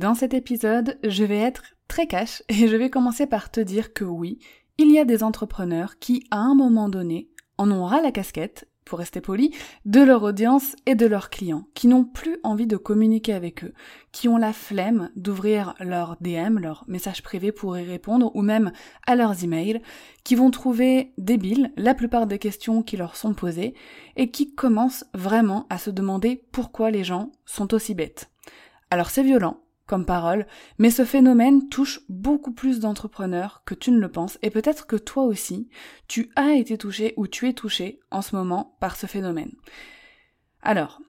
Dans cet épisode, je vais être très cash et je vais commencer par te dire que oui, il y a des entrepreneurs qui, à un moment donné, en ont ras la casquette, pour rester poli, de leur audience et de leurs clients, qui n'ont plus envie de communiquer avec eux, qui ont la flemme d'ouvrir leur DM, leur message privé pour y répondre, ou même à leurs emails, qui vont trouver débiles la plupart des questions qui leur sont posées, et qui commencent vraiment à se demander pourquoi les gens sont aussi bêtes. Alors c'est violent, comme parole, mais ce phénomène touche beaucoup plus d'entrepreneurs que tu ne le penses, et peut-être que toi aussi, tu as été touché ou tu es touché en ce moment par ce phénomène. Alors,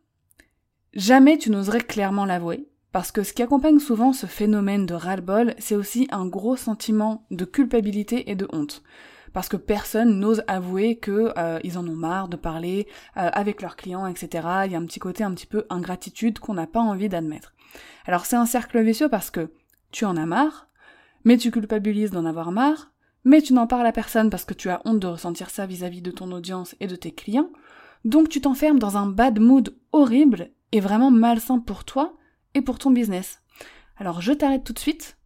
jamais tu n'oserais clairement l'avouer, parce que ce qui accompagne souvent ce phénomène de ras-le-bol, c'est aussi un gros sentiment de culpabilité et de honte parce que personne n'ose avouer que euh, ils en ont marre de parler euh, avec leurs clients, etc. Il y a un petit côté un petit peu ingratitude qu'on n'a pas envie d'admettre. Alors c'est un cercle vicieux parce que tu en as marre, mais tu culpabilises d'en avoir marre, mais tu n'en parles à personne parce que tu as honte de ressentir ça vis-à-vis de ton audience et de tes clients, donc tu t'enfermes dans un bad mood horrible et vraiment malsain pour toi et pour ton business. Alors je t'arrête tout de suite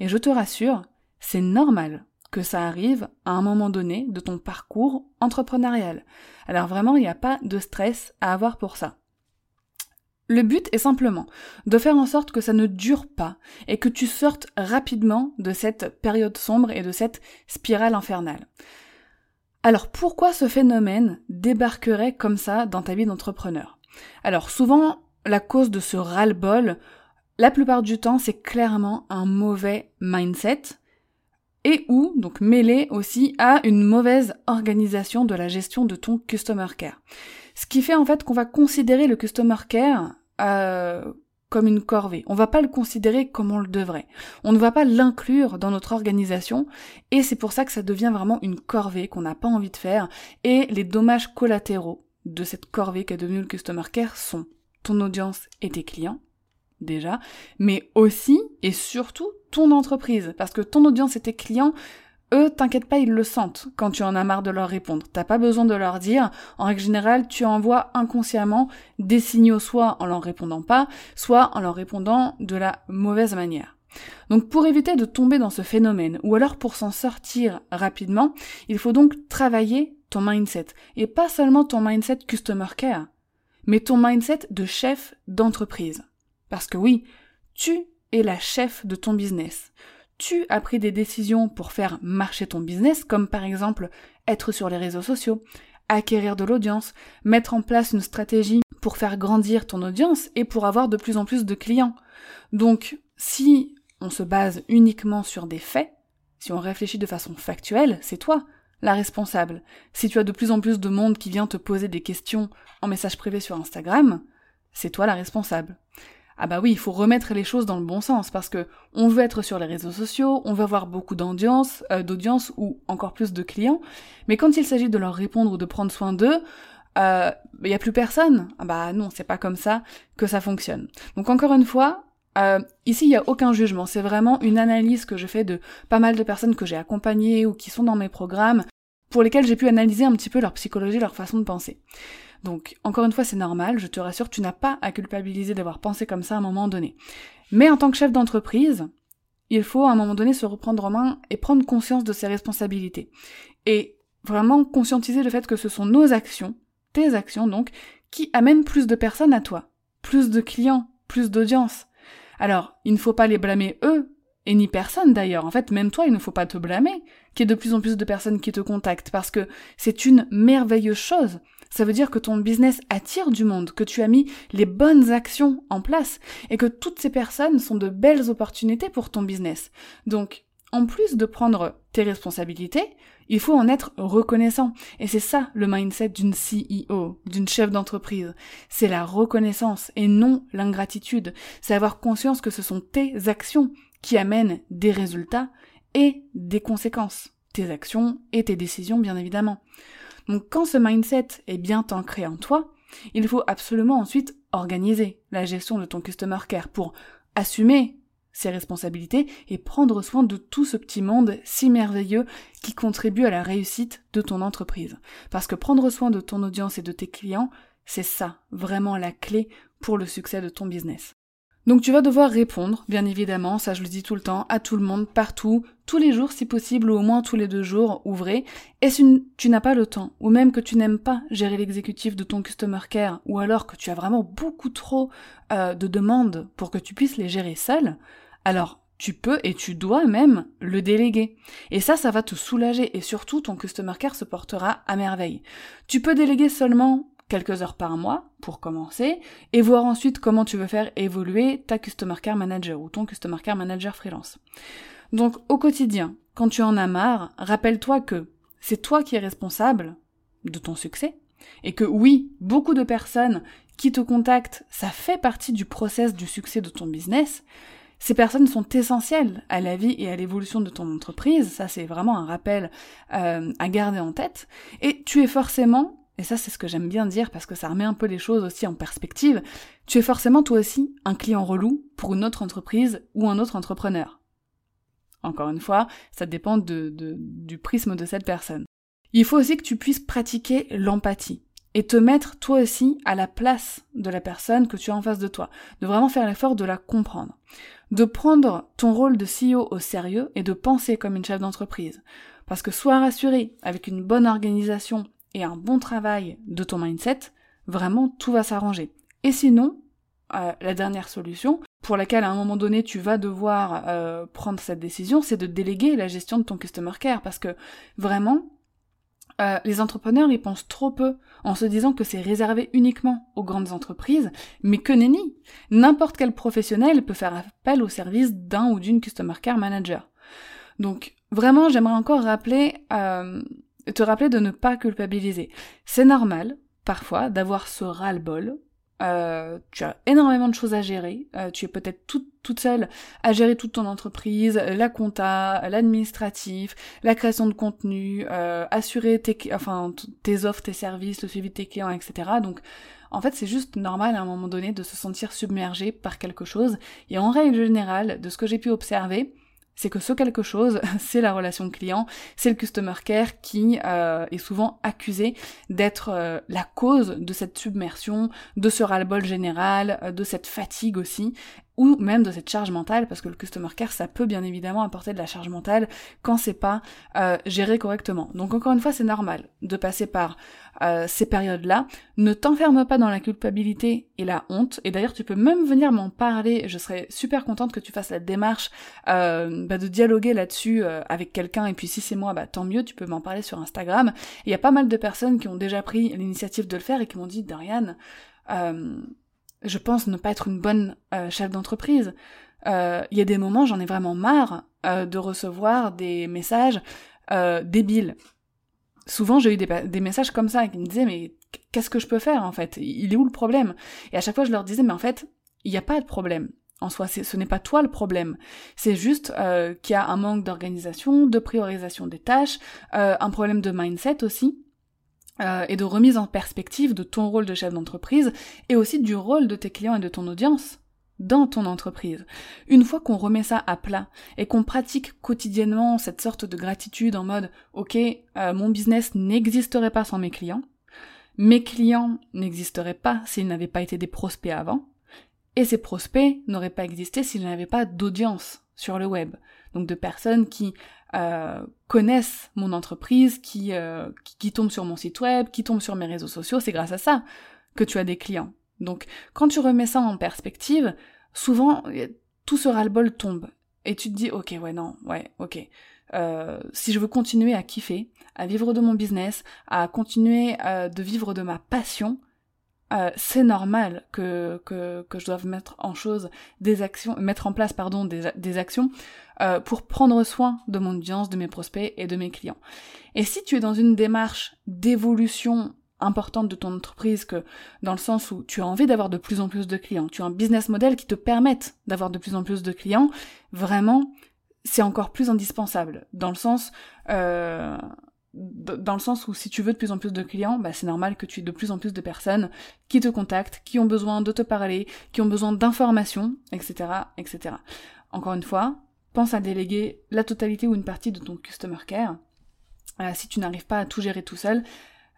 et je te rassure, c'est normal ça arrive à un moment donné de ton parcours entrepreneurial. Alors vraiment, il n'y a pas de stress à avoir pour ça. Le but est simplement de faire en sorte que ça ne dure pas et que tu sortes rapidement de cette période sombre et de cette spirale infernale. Alors pourquoi ce phénomène débarquerait comme ça dans ta vie d'entrepreneur? Alors souvent, la cause de ce ras-le-bol, la plupart du temps, c'est clairement un mauvais mindset et ou donc mêlé aussi à une mauvaise organisation de la gestion de ton customer care. Ce qui fait en fait qu'on va considérer le customer care euh, comme une corvée. On va pas le considérer comme on le devrait. On ne va pas l'inclure dans notre organisation et c'est pour ça que ça devient vraiment une corvée qu'on n'a pas envie de faire et les dommages collatéraux de cette corvée qui est devenue le customer care sont ton audience et tes clients déjà, mais aussi et surtout ton entreprise parce que ton audience et tes clients eux, t'inquiète pas, ils le sentent quand tu en as marre de leur répondre. T'as pas besoin de leur dire. En règle générale, tu envoies inconsciemment des signaux soit en leur répondant pas, soit en leur répondant de la mauvaise manière. Donc pour éviter de tomber dans ce phénomène, ou alors pour s'en sortir rapidement, il faut donc travailler ton mindset. Et pas seulement ton mindset customer care, mais ton mindset de chef d'entreprise. Parce que oui, tu es la chef de ton business tu as pris des décisions pour faire marcher ton business, comme par exemple être sur les réseaux sociaux, acquérir de l'audience, mettre en place une stratégie pour faire grandir ton audience et pour avoir de plus en plus de clients. Donc, si on se base uniquement sur des faits, si on réfléchit de façon factuelle, c'est toi la responsable. Si tu as de plus en plus de monde qui vient te poser des questions en message privé sur Instagram, c'est toi la responsable ah bah oui, il faut remettre les choses dans le bon sens parce que on veut être sur les réseaux sociaux, on veut avoir beaucoup d'audience, euh, d'audience ou encore plus de clients, mais quand il s'agit de leur répondre ou de prendre soin d'eux, il euh, y a plus personne. Ah bah non, c'est pas comme ça que ça fonctionne. Donc encore une fois, euh, ici il y a aucun jugement, c'est vraiment une analyse que je fais de pas mal de personnes que j'ai accompagnées ou qui sont dans mes programmes, pour lesquelles j'ai pu analyser un petit peu leur psychologie, leur façon de penser. Donc, encore une fois, c'est normal, je te rassure, tu n'as pas à culpabiliser d'avoir pensé comme ça à un moment donné. Mais en tant que chef d'entreprise, il faut à un moment donné se reprendre en main et prendre conscience de ses responsabilités. Et vraiment conscientiser le fait que ce sont nos actions, tes actions donc, qui amènent plus de personnes à toi, plus de clients, plus d'audience. Alors, il ne faut pas les blâmer eux, et ni personne d'ailleurs. En fait, même toi, il ne faut pas te blâmer qu'il y ait de plus en plus de personnes qui te contactent, parce que c'est une merveilleuse chose. Ça veut dire que ton business attire du monde, que tu as mis les bonnes actions en place et que toutes ces personnes sont de belles opportunités pour ton business. Donc, en plus de prendre tes responsabilités, il faut en être reconnaissant. Et c'est ça le mindset d'une CEO, d'une chef d'entreprise. C'est la reconnaissance et non l'ingratitude. C'est avoir conscience que ce sont tes actions qui amènent des résultats et des conséquences. Tes actions et tes décisions, bien évidemment. Donc quand ce mindset est bien ancré en toi, il faut absolument ensuite organiser la gestion de ton customer care pour assumer ses responsabilités et prendre soin de tout ce petit monde si merveilleux qui contribue à la réussite de ton entreprise. Parce que prendre soin de ton audience et de tes clients, c'est ça, vraiment la clé pour le succès de ton business. Donc tu vas devoir répondre, bien évidemment, ça je le dis tout le temps, à tout le monde, partout, tous les jours si possible, ou au moins tous les deux jours, ouvrez. Et si tu n'as pas le temps, ou même que tu n'aimes pas gérer l'exécutif de ton customer care, ou alors que tu as vraiment beaucoup trop euh, de demandes pour que tu puisses les gérer seul, alors tu peux et tu dois même le déléguer. Et ça, ça va te soulager et surtout ton customer care se portera à merveille. Tu peux déléguer seulement quelques heures par mois pour commencer et voir ensuite comment tu veux faire évoluer ta customer care manager ou ton customer care manager freelance. Donc au quotidien, quand tu en as marre, rappelle-toi que c'est toi qui es responsable de ton succès et que oui, beaucoup de personnes qui te contactent, ça fait partie du process du succès de ton business, ces personnes sont essentielles à la vie et à l'évolution de ton entreprise, ça c'est vraiment un rappel euh, à garder en tête, et tu es forcément, et ça c'est ce que j'aime bien dire parce que ça remet un peu les choses aussi en perspective, tu es forcément toi aussi un client relou pour une autre entreprise ou un autre entrepreneur. Encore une fois, ça dépend de, du prisme de cette personne. Il faut aussi que tu puisses pratiquer l'empathie et te mettre toi aussi à la place de la personne que tu as en face de toi, de vraiment faire l'effort de la comprendre, de prendre ton rôle de CEO au sérieux et de penser comme une chef d'entreprise. Parce que sois rassuré, avec une bonne organisation et un bon travail de ton mindset, vraiment tout va s'arranger. Et sinon, euh, la dernière solution, pour laquelle à un moment donné tu vas devoir euh, prendre cette décision, c'est de déléguer la gestion de ton customer care, parce que vraiment, euh, les entrepreneurs y pensent trop peu en se disant que c'est réservé uniquement aux grandes entreprises, mais que nenni N'importe quel professionnel peut faire appel au service d'un ou d'une Customer Care Manager. Donc vraiment, j'aimerais encore rappeler, euh, te rappeler de ne pas culpabiliser. C'est normal, parfois, d'avoir ce ras-le-bol euh, tu as énormément de choses à gérer. Euh, tu es peut-être toute, toute seule à gérer toute ton entreprise, la compta, l'administratif, la création de contenu, euh, assurer tes, enfin, tes offres, tes services, le suivi de tes clients, etc. Donc, en fait, c'est juste normal à un moment donné de se sentir submergé par quelque chose. Et en règle générale, de ce que j'ai pu observer, c'est que ce quelque chose, c'est la relation client, c'est le customer care qui euh, est souvent accusé d'être euh, la cause de cette submersion, de ce ras-le-bol général, euh, de cette fatigue aussi, ou même de cette charge mentale, parce que le customer care, ça peut bien évidemment apporter de la charge mentale quand c'est pas euh, géré correctement. Donc encore une fois, c'est normal de passer par euh, ces périodes-là. Ne t'enferme pas dans la culpabilité et la honte. Et d'ailleurs, tu peux même venir m'en parler. Je serais super contente que tu fasses la démarche euh, bah, de dialoguer là-dessus avec quelqu'un. Et puis si c'est moi, bah tant mieux. Tu peux m'en parler sur Instagram. Il y a pas mal de personnes qui ont déjà pris l'initiative de le faire et qui m'ont dit, Darian, je pense ne pas être une bonne euh, chef d'entreprise. Euh, il y a des moments, j'en ai vraiment marre euh, de recevoir des messages débiles. Souvent, j'ai eu des, messages comme ça qui me disaient mais qu'est-ce que je peux faire en fait? Il est où le problème? Et à chaque fois, je leur disais mais en fait, il n'y a pas de problème. En soi, ce n'est pas toi le problème. C'est juste qu'il y a un manque d'organisation, de priorisation des tâches, un problème de mindset aussi. Euh, et de remise en perspective de ton rôle de chef d'entreprise et aussi du rôle de tes clients et de ton audience dans ton entreprise. Une fois qu'on remet ça à plat et qu'on pratique quotidiennement cette sorte de gratitude en mode ok, euh, mon business n'existerait pas sans mes clients, mes clients n'existeraient pas s'ils n'avaient pas été des prospects avant, et ces prospects n'auraient pas existé s'ils n'avaient pas d'audience sur le web. Donc de personnes qui euh, connaissent mon entreprise, euh, qui, qui, tombent sur mon site web, qui tombent sur mes réseaux sociaux, c'est grâce à ça que tu as des clients. Donc quand tu remets ça en perspective, souvent tout ce ras-le-bol tombe. Et tu te dis, ok, ouais, non, ouais, ok. Euh, si je veux continuer à kiffer, à vivre de mon business, à continuer de vivre de ma passion, euh, c'est normal que, que, que, je doive mettre en chose des actions, mettre en place pardon des, des actions euh, pour prendre soin de mon audience, de mes prospects et de mes clients. Et si tu es dans une démarche d'évolution importante de ton entreprise que dans le sens où tu as envie d'avoir de plus en plus de clients, tu as un business model qui te permette d'avoir de plus en plus de clients, vraiment c'est encore plus indispensable dans le sens euh, dans le sens où si tu veux de plus en plus de clients, bah c'est normal que tu aies de plus en plus de personnes qui te contactent, qui ont besoin de te parler, qui ont besoin d'informations, etc., etc. Encore une fois, pense à déléguer la totalité ou une partie de ton customer care. Euh, si tu n'arrives pas à tout gérer tout seul,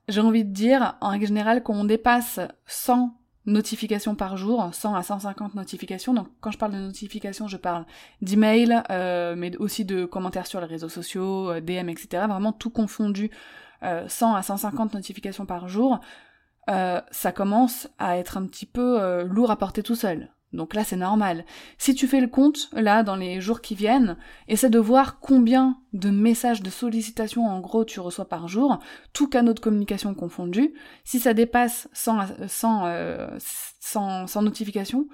j'ai envie de dire, en règle générale, quand on dépasse 100 notifications par jour, 100 à 150 notifications. Donc quand je parle de notifications, je parle d'emails, euh, mais aussi de commentaires sur les réseaux sociaux, euh, DM, etc. Vraiment tout confondu, euh, 100 à 150 notifications par jour. Euh, ça commence à être un petit peu euh, lourd à porter tout seul. Donc là, c'est normal. Si tu fais le compte, là, dans les jours qui viennent, essaie de voir combien de messages de sollicitation, en gros, tu reçois par jour, tout canaux de communication confondus. Si ça dépasse 100, 100, euh, 100, 100 notifications,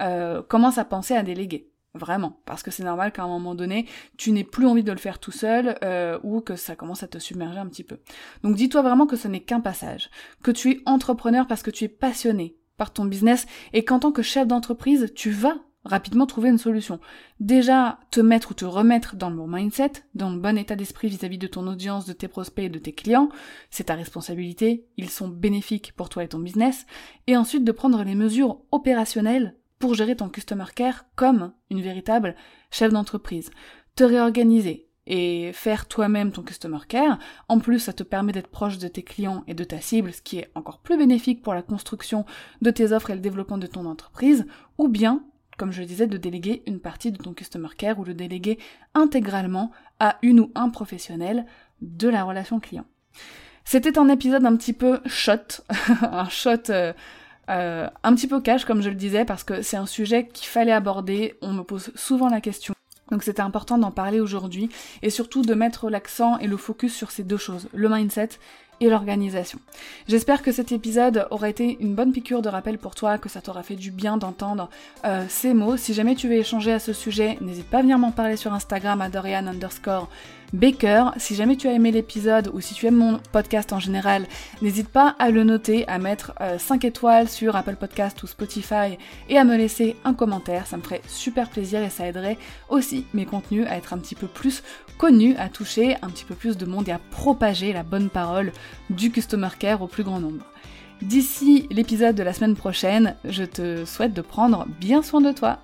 euh, commence à penser à déléguer. Vraiment. Parce que c'est normal qu'à un moment donné, tu n'aies plus envie de le faire tout seul, euh, ou que ça commence à te submerger un petit peu. Donc dis-toi vraiment que ce n'est qu'un passage. Que tu es entrepreneur parce que tu es passionné par ton business et qu'en tant que chef d'entreprise, tu vas rapidement trouver une solution. Déjà, te mettre ou te remettre dans le bon mindset, dans le bon état d'esprit vis-à-vis de ton audience, de tes prospects et de tes clients, c'est ta responsabilité, ils sont bénéfiques pour toi et ton business, et ensuite de prendre les mesures opérationnelles pour gérer ton customer care comme une véritable chef d'entreprise. Te réorganiser, et faire toi-même ton customer care. En plus, ça te permet d'être proche de tes clients et de ta cible, ce qui est encore plus bénéfique pour la construction de tes offres et le développement de ton entreprise, ou bien, comme je le disais, de déléguer une partie de ton customer care ou de déléguer intégralement à une ou un professionnel de la relation client. C'était un épisode un petit peu shot, un shot euh, euh, un petit peu cash comme je le disais parce que c'est un sujet qu'il fallait aborder, on me pose souvent la question. Donc c'était important d'en parler aujourd'hui et surtout de mettre l'accent et le focus sur ces deux choses, le mindset et l'organisation. J'espère que cet épisode aura été une bonne piqûre de rappel pour toi, que ça t'aura fait du bien d'entendre euh, ces mots. Si jamais tu veux échanger à ce sujet, n'hésite pas à venir m'en parler sur Instagram à Dorian underscore Baker. Si jamais tu as aimé l'épisode ou si tu aimes mon podcast en général, n'hésite pas à le noter, à mettre 5 euh, étoiles sur Apple Podcast ou Spotify et à me laisser un commentaire. Ça me ferait super plaisir et ça aiderait aussi mes contenus à être un petit peu plus connus, à toucher un petit peu plus de monde et à propager la bonne parole du Customer Care au plus grand nombre. D'ici l'épisode de la semaine prochaine, je te souhaite de prendre bien soin de toi.